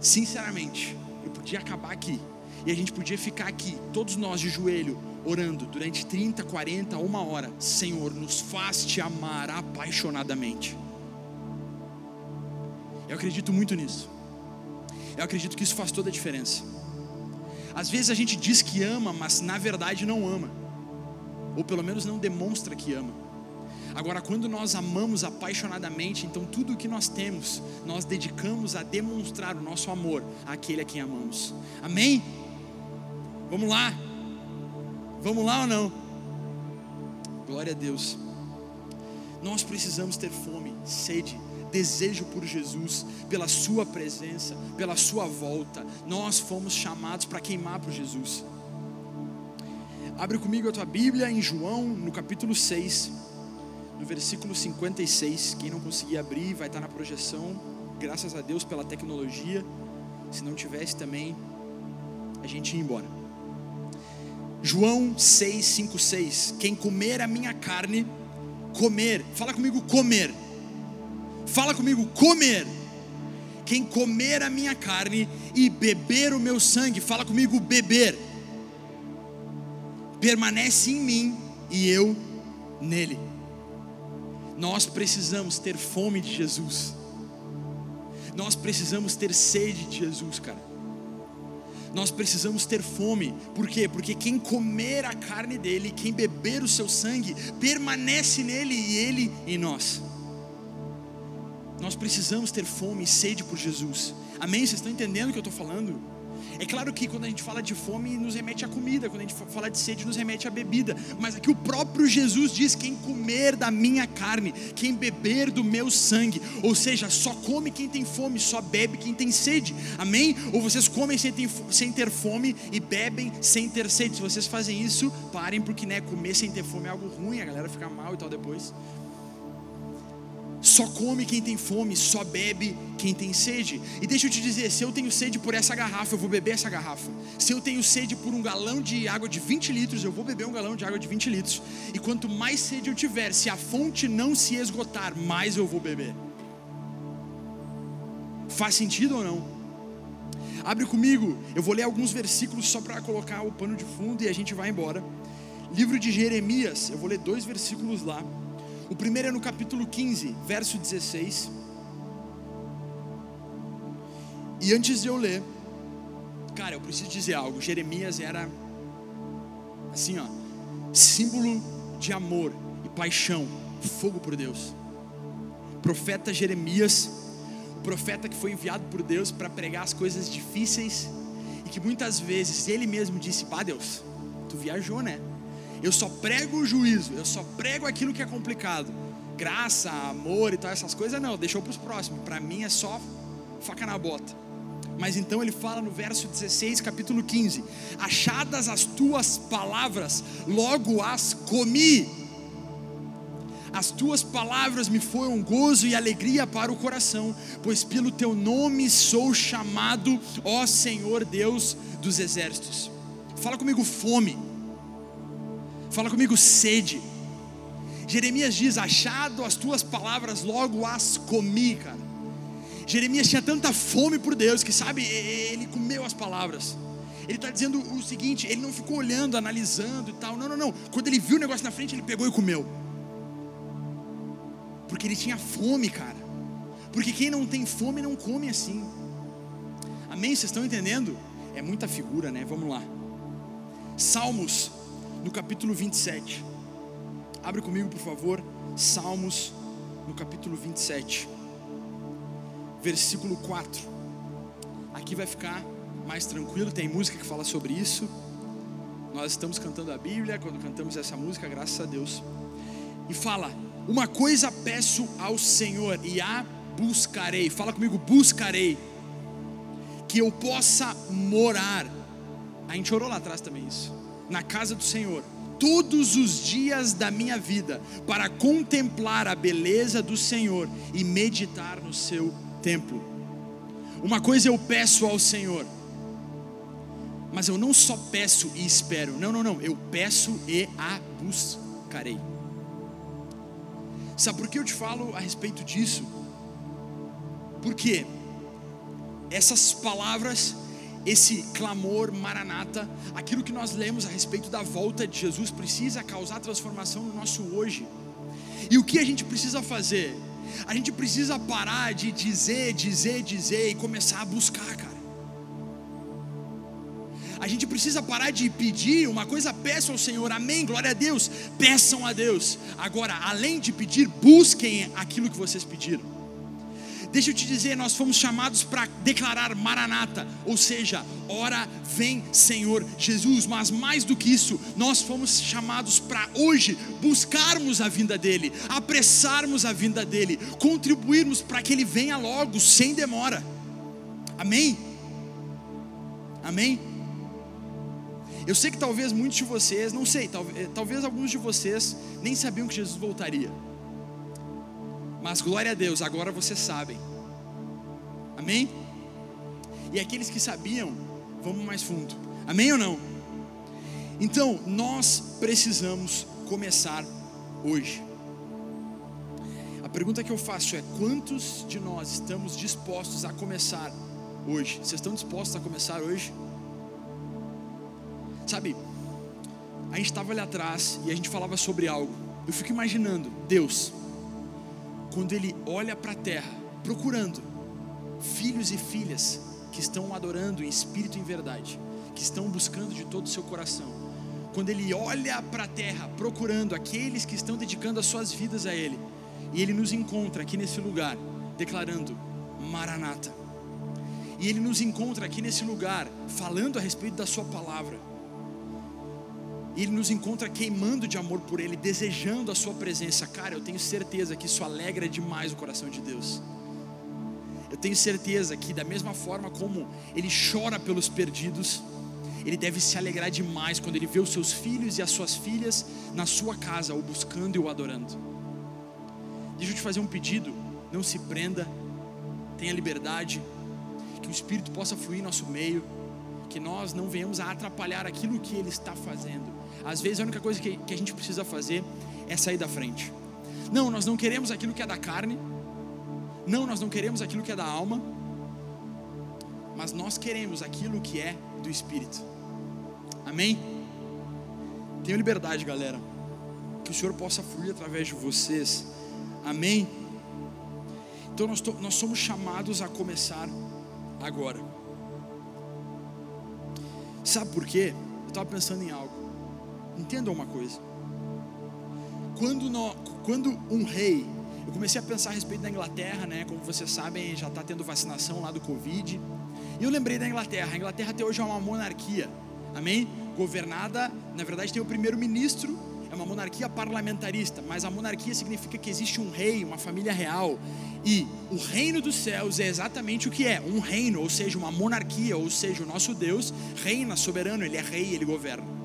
sinceramente, eu podia acabar aqui, e a gente podia ficar aqui, todos nós de joelho, orando durante 30, 40, uma hora. Senhor, nos faz te amar apaixonadamente. Eu acredito muito nisso. Eu acredito que isso faz toda a diferença. Às vezes a gente diz que ama, mas na verdade não ama, ou pelo menos não demonstra que ama. Agora, quando nós amamos apaixonadamente, então tudo o que nós temos, nós dedicamos a demonstrar o nosso amor àquele a quem amamos. Amém? Vamos lá? Vamos lá ou não? Glória a Deus. Nós precisamos ter fome, sede, desejo por Jesus, pela Sua presença, pela Sua volta. Nós fomos chamados para queimar por Jesus. Abre comigo a tua Bíblia em João, no capítulo 6 no versículo 56. Quem não conseguir abrir, vai estar na projeção. Graças a Deus pela tecnologia. Se não tivesse também, a gente ia embora. João 6,56. Quem comer a minha carne, comer. Fala comigo, comer. Fala comigo, comer. Quem comer a minha carne e beber o meu sangue, fala comigo, beber. Permanece em mim e eu nele. Nós precisamos ter fome de Jesus. Nós precisamos ter sede de Jesus, cara. Nós precisamos ter fome, por quê? Porque quem comer a carne dele, quem beber o seu sangue, permanece nele e ele em nós. Nós precisamos ter fome e sede por Jesus. Amém? Vocês estão entendendo o que eu estou falando? É claro que quando a gente fala de fome, nos remete à comida, quando a gente fala de sede, nos remete à bebida, mas aqui o próprio Jesus diz: quem comer da minha carne, quem beber do meu sangue, ou seja, só come quem tem fome, só bebe quem tem sede, amém? Ou vocês comem sem ter, fome e bebem sem ter sede. Se vocês fazem isso, parem, porque né, comer sem ter fome é algo ruim, a galera fica mal e tal depois. Só come quem tem fome, só bebe quem tem sede. E deixa eu te dizer: se eu tenho sede por essa garrafa, eu vou beber essa garrafa. Se eu tenho sede por um galão de água de 20 litros, eu vou beber um galão de água de 20 litros. E quanto mais sede eu tiver, se a fonte não se esgotar, mais eu vou beber. Faz sentido ou não? Abre comigo, eu vou ler alguns versículos só para colocar o pano de fundo e a gente vai embora. Livro de Jeremias, eu vou ler dois versículos lá. O primeiro é no capítulo 15, verso 16. E antes de eu ler, cara, eu preciso dizer algo. Jeremias era assim, ó, símbolo de amor e paixão, fogo por Deus. Profeta Jeremias, o profeta que foi enviado por Deus para pregar as coisas difíceis e que muitas vezes ele mesmo disse: "Pá, Deus, tu viajou, né? Eu só prego o juízo, eu só prego aquilo que é complicado. Graça, amor e tal, essas coisas não, deixou para os próximos. Para mim é só faca na bota. Mas então ele fala no verso 16, capítulo 15: Achadas as tuas palavras, logo as comi. As tuas palavras me foram gozo e alegria para o coração, pois pelo teu nome sou chamado, ó Senhor Deus dos exércitos. Fala comigo, fome. Fala comigo, sede. Jeremias diz: Achado as tuas palavras, logo as comi, cara. Jeremias tinha tanta fome por Deus que, sabe, ele comeu as palavras. Ele está dizendo o seguinte: ele não ficou olhando, analisando e tal. Não, não, não. Quando ele viu o negócio na frente, ele pegou e comeu. Porque ele tinha fome, cara. Porque quem não tem fome não come assim. Amém? Vocês estão entendendo? É muita figura, né? Vamos lá. Salmos no capítulo 27. Abre comigo, por favor, Salmos, no capítulo 27, versículo 4. Aqui vai ficar mais tranquilo, tem música que fala sobre isso. Nós estamos cantando a Bíblia, quando cantamos essa música, graças a Deus. E fala: Uma coisa peço ao Senhor e a buscarei. Fala comigo, buscarei. Que eu possa morar. A gente orou lá atrás também isso na casa do Senhor todos os dias da minha vida para contemplar a beleza do Senhor e meditar no seu templo. Uma coisa eu peço ao Senhor, mas eu não só peço e espero, não, não, não, eu peço e a buscarei. Sabe por que eu te falo a respeito disso? Porque essas palavras esse clamor maranata, aquilo que nós lemos a respeito da volta de Jesus, precisa causar transformação no nosso hoje. E o que a gente precisa fazer? A gente precisa parar de dizer, dizer, dizer e começar a buscar, cara. A gente precisa parar de pedir uma coisa, peçam ao Senhor, amém, glória a Deus, peçam a Deus. Agora, além de pedir, busquem aquilo que vocês pediram. Deixa eu te dizer, nós fomos chamados para declarar Maranata, ou seja, ora vem Senhor Jesus, mas mais do que isso, nós fomos chamados para hoje buscarmos a vinda dele, apressarmos a vinda dele, contribuirmos para que ele venha logo, sem demora. Amém? Amém? Eu sei que talvez muitos de vocês, não sei, talvez, talvez alguns de vocês nem sabiam que Jesus voltaria. Mas glória a Deus, agora vocês sabem. Amém? E aqueles que sabiam, vamos mais fundo. Amém ou não? Então, nós precisamos começar hoje. A pergunta que eu faço é: quantos de nós estamos dispostos a começar hoje? Vocês estão dispostos a começar hoje? Sabe, a gente estava ali atrás e a gente falava sobre algo. Eu fico imaginando, Deus, quando ele olha para a terra, procurando filhos e filhas que estão adorando em espírito e em verdade, que estão buscando de todo o seu coração. Quando ele olha para a terra, procurando aqueles que estão dedicando as suas vidas a ele, e ele nos encontra aqui nesse lugar, declarando: Maranata. E Ele nos encontra aqui nesse lugar, falando a respeito da Sua palavra. E Ele nos encontra queimando de amor por Ele, desejando a Sua presença. Cara, eu tenho certeza que isso alegra demais o coração de Deus. Eu tenho certeza que, da mesma forma como Ele chora pelos perdidos, Ele deve se alegrar demais quando Ele vê os seus filhos e as suas filhas na sua casa, o buscando e o adorando. Deixa eu te fazer um pedido: não se prenda, tenha liberdade, que o Espírito possa fluir em nosso meio, que nós não venhamos a atrapalhar aquilo que Ele está fazendo. Às vezes a única coisa que, que a gente precisa fazer é sair da frente. Não, nós não queremos aquilo que é da carne, não, nós não queremos aquilo que é da alma, mas nós queremos aquilo que é do Espírito. Amém? Tenham liberdade, galera. Que o Senhor possa fluir através de vocês. Amém? Então nós, nós somos chamados a começar agora. Sabe por quê? Eu estava pensando em algo. Entenda uma coisa. Quando, nós, quando um rei, eu comecei a pensar a respeito da Inglaterra, né? Como vocês sabem, já está tendo vacinação lá do Covid. E eu lembrei da Inglaterra. A Inglaterra até hoje é uma monarquia, amém? Governada, na verdade, tem o primeiro-ministro, é uma monarquia parlamentarista, mas a monarquia significa que existe um rei, uma família real. E o reino dos céus é exatamente o que é: um reino, ou seja, uma monarquia, ou seja, o nosso Deus reina soberano, ele é rei, ele governa.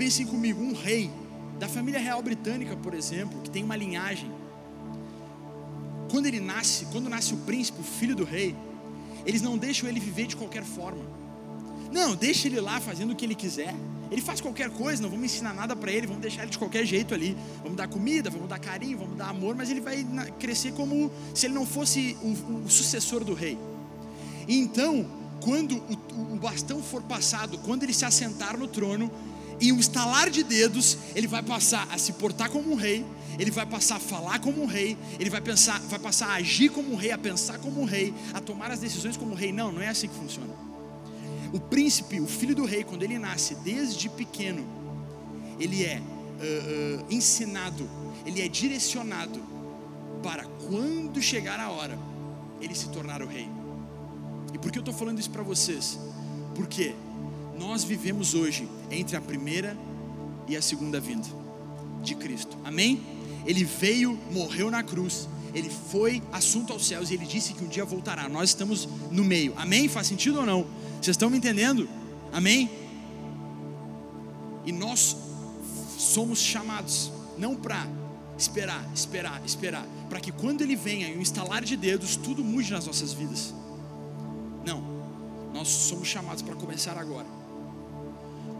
Pensem comigo, um rei da família real britânica, por exemplo, que tem uma linhagem. Quando ele nasce, quando nasce o príncipe, o filho do rei, eles não deixam ele viver de qualquer forma. Não, deixa ele lá fazendo o que ele quiser. Ele faz qualquer coisa, não vamos ensinar nada para ele, vamos deixar ele de qualquer jeito ali. Vamos dar comida, vamos dar carinho, vamos dar amor, mas ele vai crescer como se ele não fosse o, o sucessor do rei. Então, quando o, o bastão for passado, quando ele se assentar no trono, em um estalar de dedos, ele vai passar a se portar como um rei, ele vai passar a falar como um rei, ele vai pensar, vai passar a agir como um rei, a pensar como um rei, a tomar as decisões como um rei. Não, não é assim que funciona. O príncipe, o filho do rei, quando ele nasce desde pequeno, ele é uh, uh, ensinado, ele é direcionado para quando chegar a hora, ele se tornar o rei. E por que eu estou falando isso para vocês? Porque nós vivemos hoje entre a primeira e a segunda vinda de Cristo. Amém? Ele veio, morreu na cruz, ele foi assunto aos céus e ele disse que um dia voltará. Nós estamos no meio. Amém? Faz sentido ou não? Vocês estão me entendendo? Amém? E nós somos chamados não para esperar, esperar, esperar, para que quando ele venha e um instalar de dedos, tudo mude nas nossas vidas. Não. Nós somos chamados para começar agora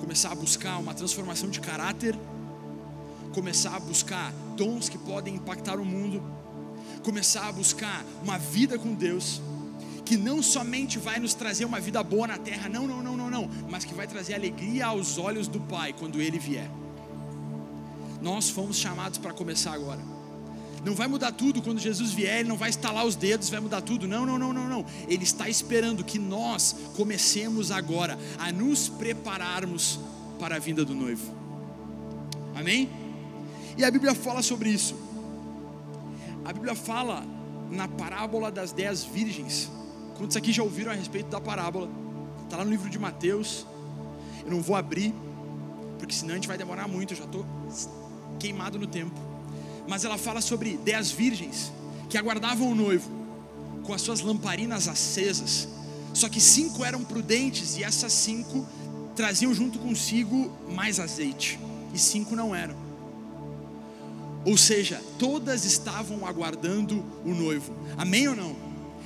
começar a buscar uma transformação de caráter, começar a buscar dons que podem impactar o mundo, começar a buscar uma vida com Deus, que não somente vai nos trazer uma vida boa na terra, não, não, não, não, não, mas que vai trazer alegria aos olhos do Pai quando Ele vier. Nós fomos chamados para começar agora. Não vai mudar tudo quando Jesus vier, ele não vai estalar os dedos, vai mudar tudo. Não, não, não, não, não. Ele está esperando que nós comecemos agora a nos prepararmos para a vinda do noivo. Amém? E a Bíblia fala sobre isso. A Bíblia fala na parábola das dez virgens. Quantos aqui já ouviram a respeito da parábola? Está lá no livro de Mateus. Eu não vou abrir, porque senão a gente vai demorar muito. Eu já estou queimado no tempo mas ela fala sobre dez virgens que aguardavam o noivo com as suas lamparinas acesas. Só que cinco eram prudentes e essas cinco traziam junto consigo mais azeite, e cinco não eram. Ou seja, todas estavam aguardando o noivo. Amém ou não?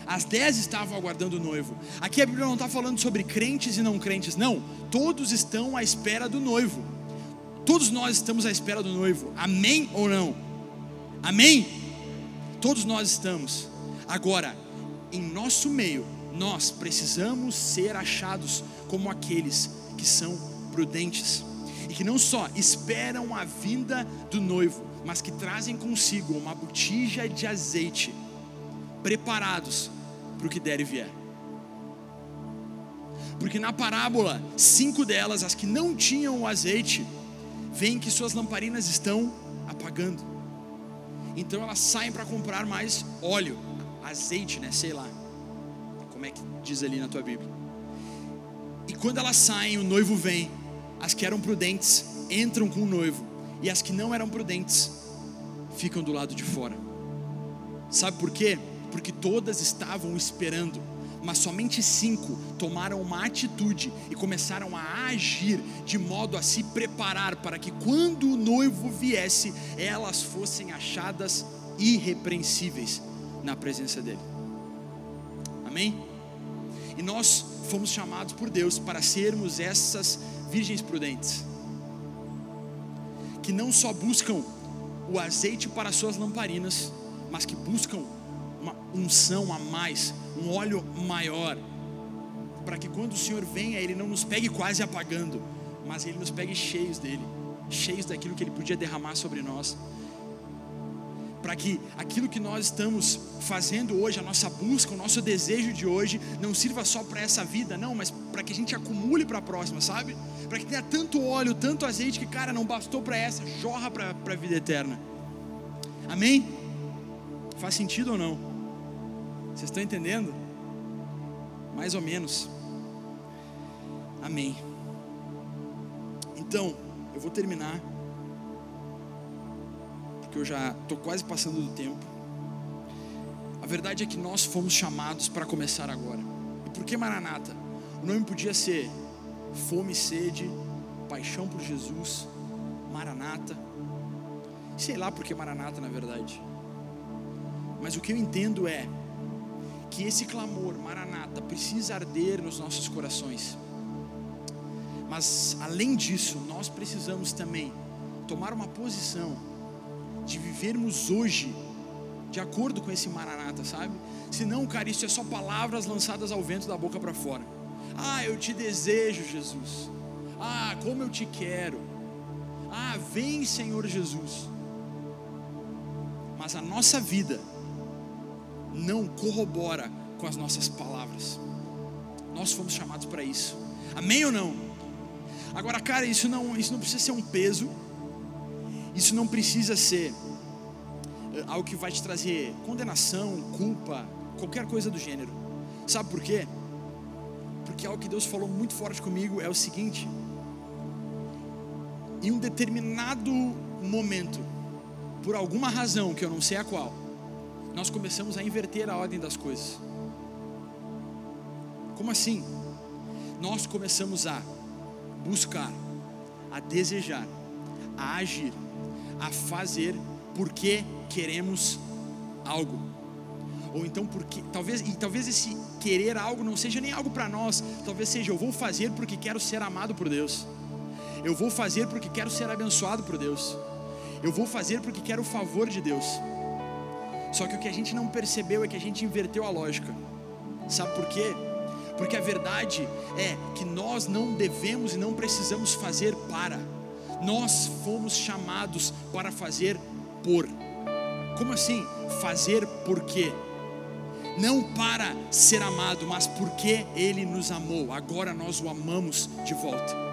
As dez estavam aguardando o noivo. Aqui a Bíblia não está falando sobre crentes e não crentes, não. Todos estão à espera do noivo. Todos nós estamos à espera do noivo. Amém ou não? Amém? Todos nós estamos. Agora, em nosso meio, nós precisamos ser achados como aqueles que são prudentes e que não só esperam a vinda do noivo, mas que trazem consigo uma botija de azeite, preparados para o que der e vier. Porque na parábola, cinco delas, as que não tinham o azeite, veem que suas lamparinas estão apagando. Então elas saem para comprar mais óleo, azeite, né? Sei lá. como é que diz ali na tua Bíblia. E quando elas saem, o noivo vem. As que eram prudentes entram com o noivo, e as que não eram prudentes ficam do lado de fora. Sabe por quê? Porque todas estavam esperando, mas somente cinco tomaram uma atitude e começaram a agir de modo a se preparar para que quando o noivo viesse, elas fossem achadas irrepreensíveis na presença dele. Amém? E nós fomos chamados por Deus para sermos essas virgens prudentes, que não só buscam o azeite para suas lamparinas, mas que buscam uma unção a mais, um óleo maior, para que quando o Senhor venha, Ele não nos pegue quase apagando, mas Ele nos pegue cheios dele, cheios daquilo que Ele podia derramar sobre nós para que aquilo que nós estamos fazendo hoje, a nossa busca, o nosso desejo de hoje, não sirva só para essa vida, não, mas para que a gente acumule para a próxima, sabe? Para que tenha tanto óleo, tanto azeite que, cara, não bastou para essa, jorra para a vida eterna. Amém? Faz sentido ou não? Vocês estão entendendo? Mais ou menos. Amém. Então, eu vou terminar porque eu já estou quase passando do tempo. A verdade é que nós fomos chamados para começar agora. E por que Maranata? O nome podia ser Fome e Sede, Paixão por Jesus, Maranata. Sei lá por que Maranata, na verdade. Mas o que eu entendo é que esse clamor, Maranata, precisa arder nos nossos corações. Mas além disso, nós precisamos também tomar uma posição de vivermos hoje de acordo com esse maranata, sabe? Senão, cara, isso é só palavras lançadas ao vento da boca para fora. Ah, eu te desejo, Jesus. Ah, como eu te quero. Ah, vem, Senhor Jesus. Mas a nossa vida não corrobora com as nossas palavras. Nós fomos chamados para isso. Amém ou não? Agora, cara, isso não, isso não precisa ser um peso isso não precisa ser eh, algo que vai te trazer condenação, culpa, qualquer coisa do gênero. Sabe por quê? Porque algo que Deus falou muito forte comigo é o seguinte: em um determinado momento, por alguma razão que eu não sei a qual, nós começamos a inverter a ordem das coisas. Como assim? Nós começamos a buscar, a desejar, a agir a fazer porque queremos algo. Ou então porque talvez e talvez esse querer algo não seja nem algo para nós, talvez seja eu vou fazer porque quero ser amado por Deus. Eu vou fazer porque quero ser abençoado por Deus. Eu vou fazer porque quero o favor de Deus. Só que o que a gente não percebeu é que a gente inverteu a lógica. Sabe por quê? Porque a verdade é que nós não devemos e não precisamos fazer para nós fomos chamados para fazer por. Como assim? Fazer por quê? Não para ser amado, mas porque Ele nos amou. Agora nós o amamos de volta.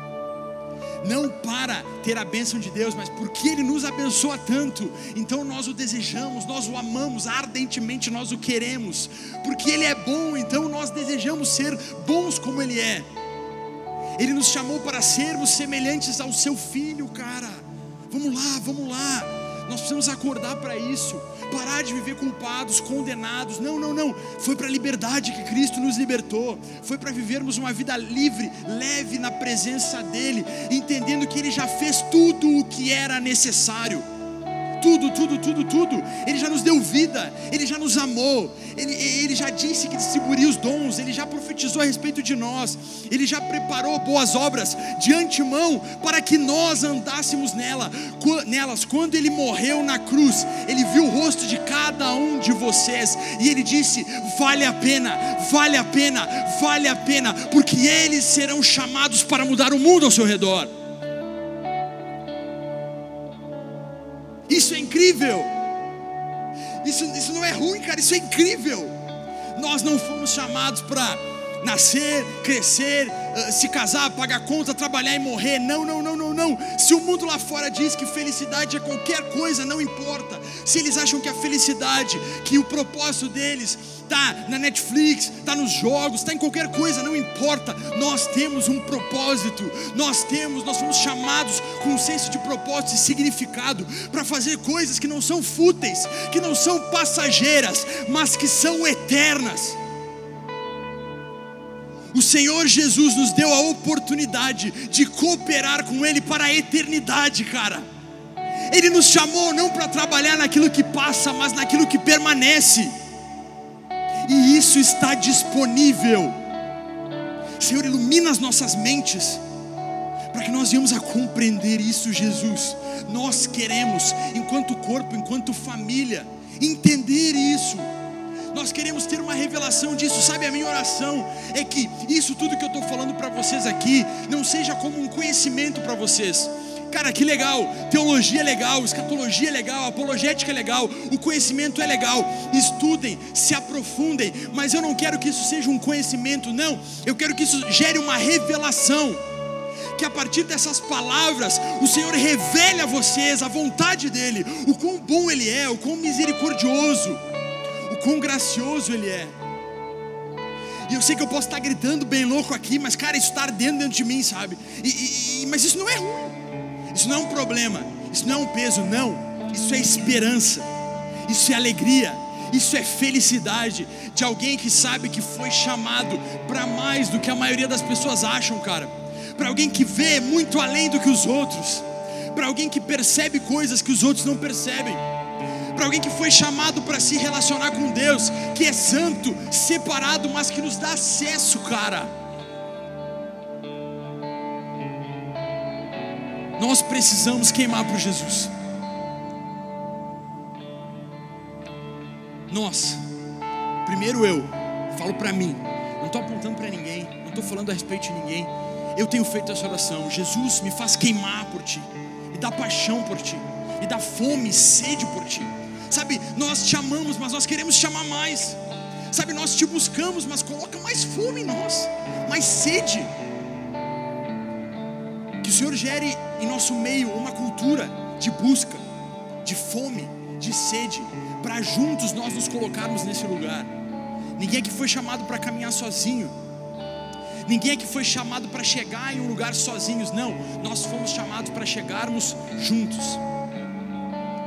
Não para ter a bênção de Deus, mas porque Ele nos abençoa tanto, então nós o desejamos, nós o amamos ardentemente, nós o queremos, porque Ele é bom, então nós desejamos ser bons como Ele é. Ele nos chamou para sermos semelhantes ao seu filho, cara. Vamos lá, vamos lá. Nós precisamos acordar para isso. Parar de viver culpados, condenados. Não, não, não. Foi para a liberdade que Cristo nos libertou. Foi para vivermos uma vida livre, leve na presença dEle, entendendo que Ele já fez tudo o que era necessário tudo, tudo, tudo, tudo. Ele já nos deu vida, Ele já nos amou, Ele, Ele já disse que distribuiria os dons, Ele já profetizou a respeito de nós, Ele já preparou boas obras de antemão para que nós andássemos nela, nelas. Quando Ele morreu na cruz, Ele viu o rosto de cada um de vocês e Ele disse: vale a pena, vale a pena, vale a pena, porque eles serão chamados para mudar o mundo ao seu redor. Incrível. Isso, isso não é ruim, cara, isso é incrível. Nós não fomos chamados para nascer, crescer, uh, se casar, pagar conta, trabalhar e morrer. Não, não, não, não, não. Se o mundo lá fora diz que felicidade é qualquer coisa, não importa. Se eles acham que a felicidade, que o propósito deles está na Netflix, está nos jogos, está em qualquer coisa, não importa. Nós temos um propósito, nós temos, nós fomos chamados com um senso de propósito e significado para fazer coisas que não são fúteis, que não são passageiras, mas que são eternas. O Senhor Jesus nos deu a oportunidade de cooperar com Ele para a eternidade, cara. Ele nos chamou não para trabalhar naquilo que passa, mas naquilo que permanece e isso está disponível. Senhor, ilumina as nossas mentes, para que nós venhamos a compreender isso, Jesus. Nós queremos, enquanto corpo, enquanto família, entender isso. Nós queremos ter uma revelação disso, sabe? A minha oração é que isso tudo que eu estou falando para vocês aqui não seja como um conhecimento para vocês, Cara, que legal. Teologia é legal, escatologia é legal, apologética é legal, o conhecimento é legal. Estudem, se aprofundem, mas eu não quero que isso seja um conhecimento, não. Eu quero que isso gere uma revelação. Que a partir dessas palavras o Senhor revele a vocês a vontade dEle, o quão bom Ele é, o quão misericordioso, o quão gracioso Ele é. E eu sei que eu posso estar gritando bem louco aqui, mas cara, isso está ardendo dentro de mim, sabe? E, e, mas isso não é ruim. Isso não é um problema, isso não é um peso, não. Isso é esperança, isso é alegria, isso é felicidade de alguém que sabe que foi chamado para mais do que a maioria das pessoas acham, cara. Para alguém que vê muito além do que os outros, para alguém que percebe coisas que os outros não percebem, para alguém que foi chamado para se relacionar com Deus, que é santo, separado, mas que nos dá acesso, cara Nós precisamos queimar por Jesus. Nós, primeiro eu, falo para mim, não estou apontando para ninguém, não estou falando a respeito de ninguém. Eu tenho feito essa oração. Jesus, me faz queimar por ti, me dá paixão por ti, me dá fome, sede por ti. Sabe, nós te amamos, mas nós queremos te amar mais. Sabe, nós te buscamos, mas coloca mais fome em nós, mais sede. Que o Senhor gere em nosso meio uma cultura de busca, de fome, de sede, para juntos nós nos colocarmos nesse lugar. Ninguém aqui foi chamado para caminhar sozinho. Ninguém aqui foi chamado para chegar em um lugar sozinhos, não. Nós fomos chamados para chegarmos juntos.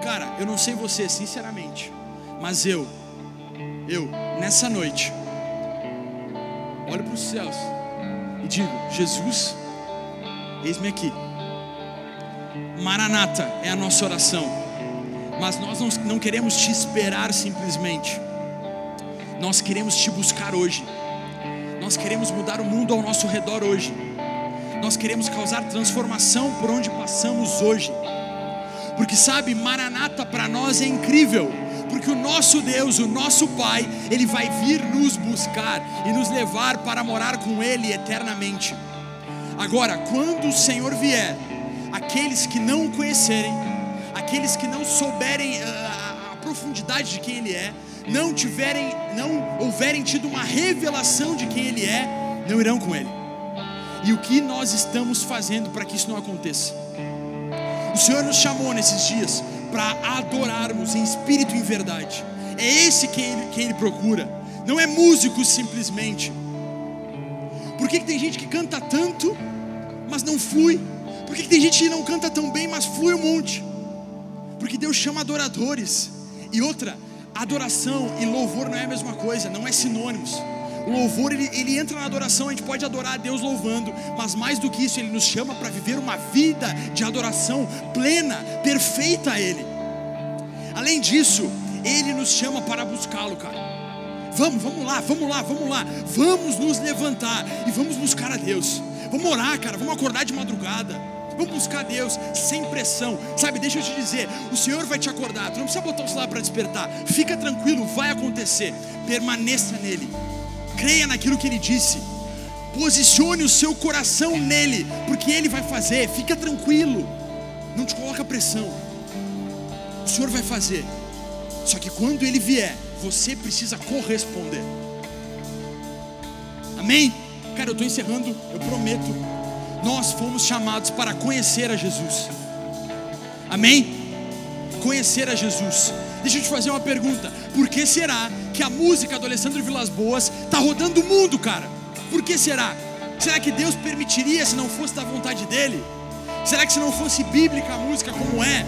Cara, eu não sei você, sinceramente, mas eu, eu, nessa noite, olho para os céus e digo: Jesus, Eis-me aqui. Maranata é a nossa oração. Mas nós não, queremos te esperar simplesmente. Nós queremos te buscar hoje. Nós queremos mudar o mundo ao nosso redor hoje. Nós queremos causar transformação por onde passamos hoje. Porque sabe, Maranata para nós é incrível porque o nosso Deus, o nosso Pai, Ele vai vir nos buscar e nos levar para morar com Ele eternamente. Agora, quando o Senhor vier, aqueles que não o conhecerem, aqueles que não souberem a, ah, a profundidade de quem Ele é, não tiverem, não houverem tido uma revelação de quem Ele é, não irão com Ele. E o que nós estamos fazendo para que isso não aconteça? O Senhor nos chamou nesses dias para adorarmos em espírito e em verdade. É esse quem Ele, quem ele procura. Não é músicos simplesmente por que, que tem gente que canta tanto, mas não flui? Por que, que tem gente que não canta tão bem, mas flui um monte? Porque Deus chama adoradores. E outra, adoração e louvor não é a mesma coisa, não é sinônimos. O louvor ele, ele entra na adoração, a gente pode adorar a Deus louvando, mas mais do que isso, ele nos chama para viver uma vida de adoração plena, perfeita a Ele. Além disso, Ele nos chama para buscá-lo, cara. Vamos, vamos lá, vamos lá, vamos lá. Vamos nos levantar e vamos buscar a Deus. Vamos orar, cara. Vamos acordar de madrugada. Vamos buscar Deus sem pressão. Sabe, deixa eu te dizer, o Senhor vai te acordar. Tu não precisa botar o celular para despertar. Fica tranquilo, vai acontecer. Permaneça nele. Creia naquilo que ele disse. Posicione o seu coração nele, porque ele vai fazer. Fica tranquilo. Não te coloca pressão. O Senhor vai fazer. Só que quando ele vier, você precisa corresponder. Amém? Cara, eu estou encerrando, eu prometo. Nós fomos chamados para conhecer a Jesus. Amém? Conhecer a Jesus. Deixa eu te fazer uma pergunta. Por que será que a música do Alessandro Vilas Boas está rodando o mundo, cara? Por que será? Será que Deus permitiria se não fosse da vontade dele? Será que se não fosse bíblica a música como é?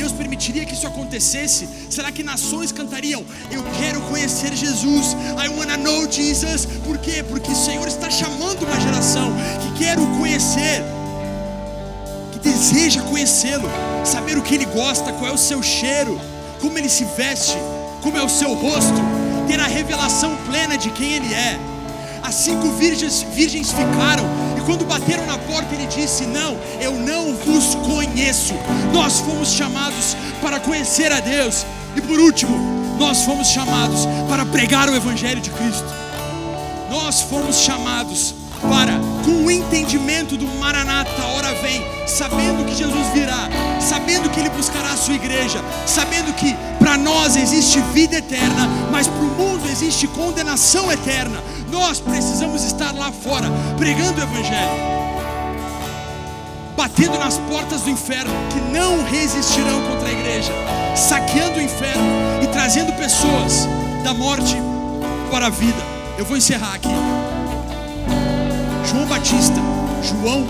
Deus permitiria que isso acontecesse? Será que nações cantariam? Eu quero conhecer Jesus. I wanna know Jesus. Por quê? Porque o Senhor está chamando uma geração que quer o conhecer, que deseja conhecê-lo, saber o que ele gosta, qual é o seu cheiro, como ele se veste, como é o seu rosto, ter a revelação plena de quem ele é. As cinco virgens, virgens ficaram e quando bateram na porta, ele disse: Não, eu não vos conheço. Nós fomos chamados para conhecer a Deus. E por último, nós fomos chamados para pregar o Evangelho de Cristo. Nós fomos chamados para, com o entendimento do Maranata, hora vem, sabendo que Jesus virá, sabendo que Ele buscará a sua igreja, sabendo que para nós existe vida eterna, mas para o mundo existe condenação eterna. Nós precisamos estar lá fora, pregando o Evangelho batendo nas portas do inferno, que não resistirão contra a igreja, saqueando o inferno e trazendo pessoas da morte para a vida. Eu vou encerrar aqui. João Batista, João,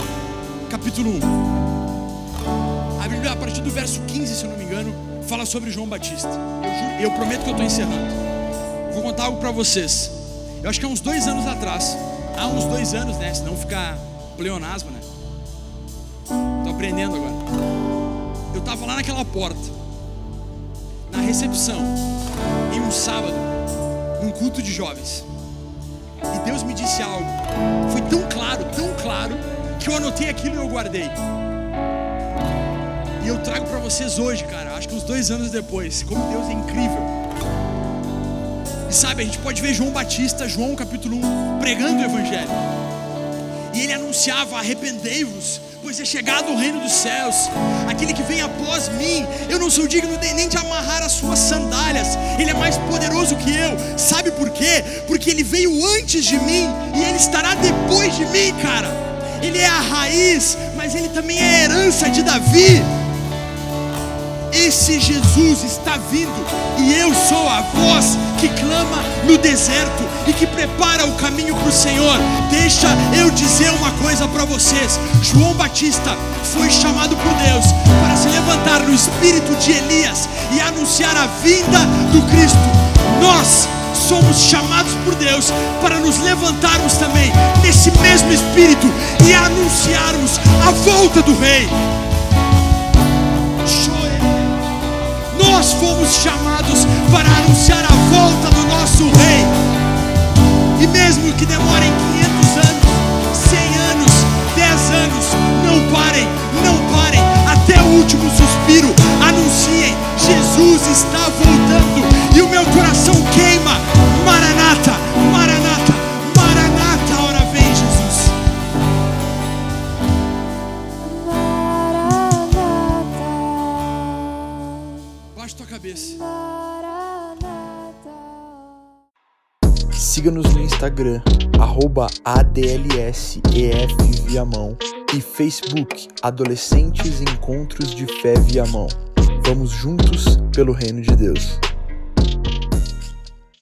capítulo 1. A Bíblia, a partir do verso 15, se eu não me engano, fala sobre João Batista. Eu, prometo que eu estou encerrando. Vou contar algo para vocês. Eu acho que há uns dois anos atrás, há uns dois anos, né? Senão fica pleonasmo, né? Estou aprendendo agora. Eu estava lá naquela porta, na recepção, em um sábado, num culto de jovens. E Deus me disse algo. Foi tão claro, tão claro, que eu anotei aquilo e eu guardei. E eu trago para vocês hoje, cara, acho que uns dois anos depois, como Deus é incrível. E sabe, a gente pode ver João Batista, João capítulo 1, pregando o Evangelho. E ele anunciava: arrependei-vos, pois é chegado o reino dos céus. Aquele que vem após mim, eu não sou digno nem de amarrar as suas sandálias. Ele é mais poderoso que eu. Sabe por quê? Porque ele veio antes de mim e ele estará depois de mim, cara. Ele é a raiz, mas ele também é a herança de Davi. Esse Jesus está vindo e eu sou a voz que clama no deserto e que prepara o caminho para o Senhor. Deixa eu dizer uma coisa para vocês: João Batista foi chamado por Deus para se levantar no espírito de Elias e anunciar a vinda do Cristo. Nós somos chamados por Deus para nos levantarmos também nesse mesmo espírito e anunciarmos a volta do Rei. Nós fomos chamados para anunciar a volta do nosso Rei. E mesmo que demorem 500 anos, 100 anos, 10 anos, não parem, não parem, até o último suspiro, anunciem: Jesus está voltando. E o meu coração queima. Maranata, Maranata, cabeça. Siga-nos no Instagram, arroba ADLSEFViamão e Facebook Adolescentes Encontros de Fé Viamão. Vamos juntos pelo reino de Deus.